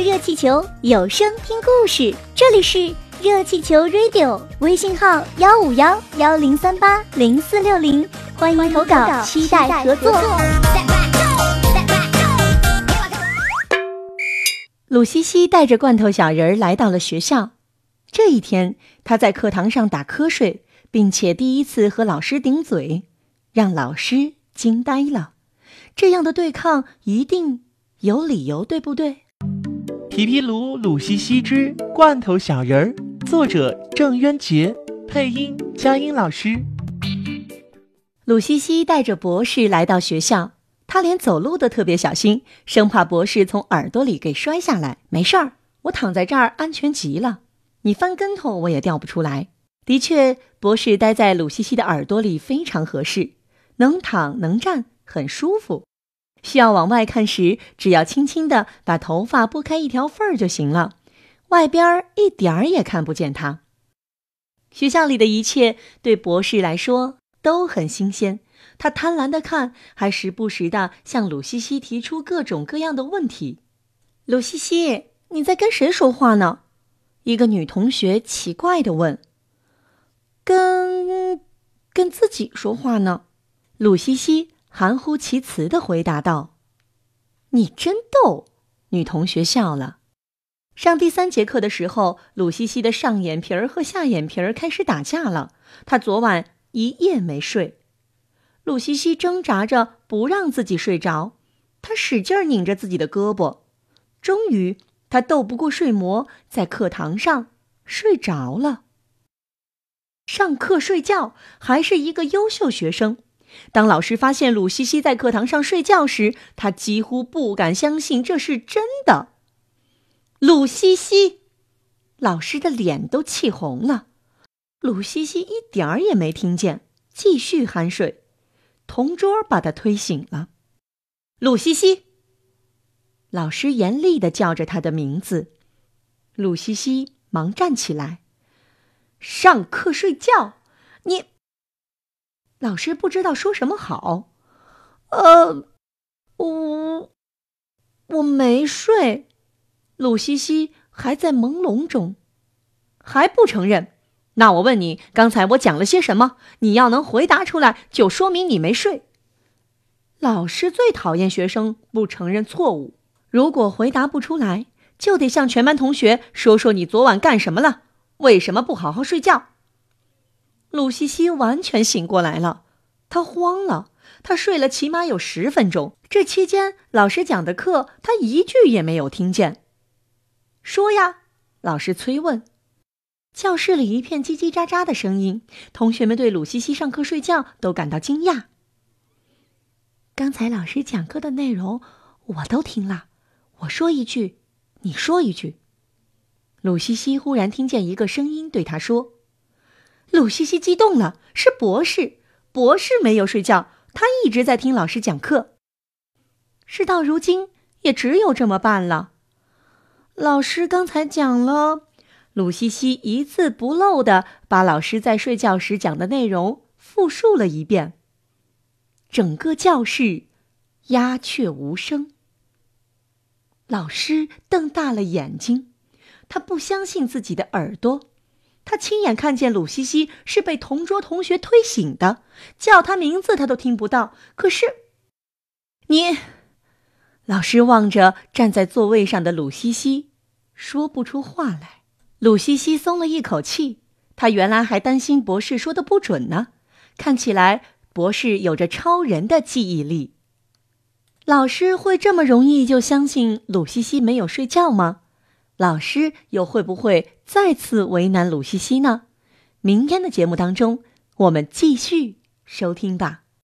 热气球有声听故事，这里是热气球 Radio，微信号幺五幺幺零三八零四六零，欢迎投稿，期待合作。鲁西西带着罐头小人来到了学校。这一天，他在课堂上打瞌睡，并且第一次和老师顶嘴，让老师惊呆了。这样的对抗一定有理由，对不对？皮皮鲁鲁西西之罐头小人儿，作者郑渊洁，配音佳音老师。鲁西西带着博士来到学校。他连走路都特别小心，生怕博士从耳朵里给摔下来。没事儿，我躺在这儿安全极了。你翻跟头我也掉不出来。的确，博士待在鲁西西的耳朵里非常合适，能躺能站，很舒服。需要往外看时，只要轻轻地把头发拨开一条缝儿就行了，外边一点儿也看不见它。学校里的一切对博士来说都很新鲜。他贪婪的看，还时不时的向鲁西西提出各种各样的问题。鲁西西，你在跟谁说话呢？一个女同学奇怪的问。跟，跟自己说话呢。鲁西西含糊其辞的回答道。你真逗，女同学笑了。上第三节课的时候，鲁西西的上眼皮儿和下眼皮儿开始打架了。她昨晚一夜没睡。鲁西西挣扎着不让自己睡着，他使劲拧着自己的胳膊，终于他斗不过睡魔，在课堂上睡着了。上课睡觉还是一个优秀学生。当老师发现鲁西西在课堂上睡觉时，他几乎不敢相信这是真的。鲁西西，老师的脸都气红了。鲁西西一点儿也没听见，继续酣睡。同桌把他推醒了，鲁西西。老师严厉的叫着他的名字，鲁西西忙站起来。上课睡觉，你。老师不知道说什么好。呃，我我没睡。鲁西西还在朦胧中，还不承认。那我问你，刚才我讲了些什么？你要能回答出来，就说明你没睡。老师最讨厌学生不承认错误。如果回答不出来，就得向全班同学说说你昨晚干什么了，为什么不好好睡觉。鲁西西完全醒过来了，他慌了，他睡了起码有十分钟。这期间，老师讲的课他一句也没有听见。说呀，老师催问。教室里一片叽叽喳喳的声音，同学们对鲁西西上课睡觉都感到惊讶。刚才老师讲课的内容我都听了，我说一句，你说一句。鲁西西忽然听见一个声音对他说：“鲁西西激动了，是博士，博士没有睡觉，他一直在听老师讲课。事到如今，也只有这么办了。老师刚才讲了。”鲁西西一字不漏的把老师在睡觉时讲的内容复述了一遍。整个教室鸦雀无声。老师瞪大了眼睛，他不相信自己的耳朵。他亲眼看见鲁西西是被同桌同学推醒的，叫他名字他都听不到。可是，你，老师望着站在座位上的鲁西西，说不出话来。鲁西西松了一口气，他原来还担心博士说的不准呢。看起来博士有着超人的记忆力。老师会这么容易就相信鲁西西没有睡觉吗？老师又会不会再次为难鲁西西呢？明天的节目当中，我们继续收听吧。